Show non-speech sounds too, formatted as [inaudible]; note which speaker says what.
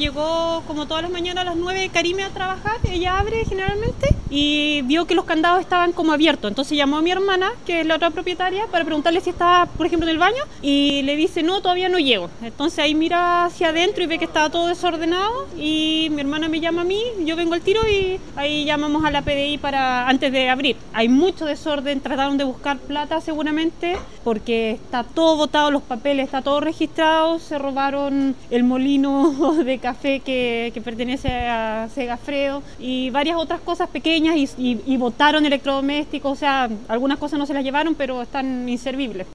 Speaker 1: you Llegó como todas las mañanas a las 9 Karime a trabajar, ella abre generalmente y vio que los candados estaban como abiertos. Entonces llamó a mi hermana, que es la otra propietaria, para preguntarle si estaba, por ejemplo, en el baño y le dice, no, todavía no llego. Entonces ahí mira hacia adentro y ve que estaba todo desordenado y mi hermana me llama a mí, yo vengo al tiro y ahí llamamos a la PDI para antes de abrir. Hay mucho desorden, trataron de buscar plata seguramente porque está todo botado, los papeles, está todo registrado, se robaron el molino [laughs] de café que, que pertenece a Segafredo y varias otras cosas pequeñas y, y, y botaron electrodomésticos, o sea, algunas cosas no se las llevaron, pero están inservibles.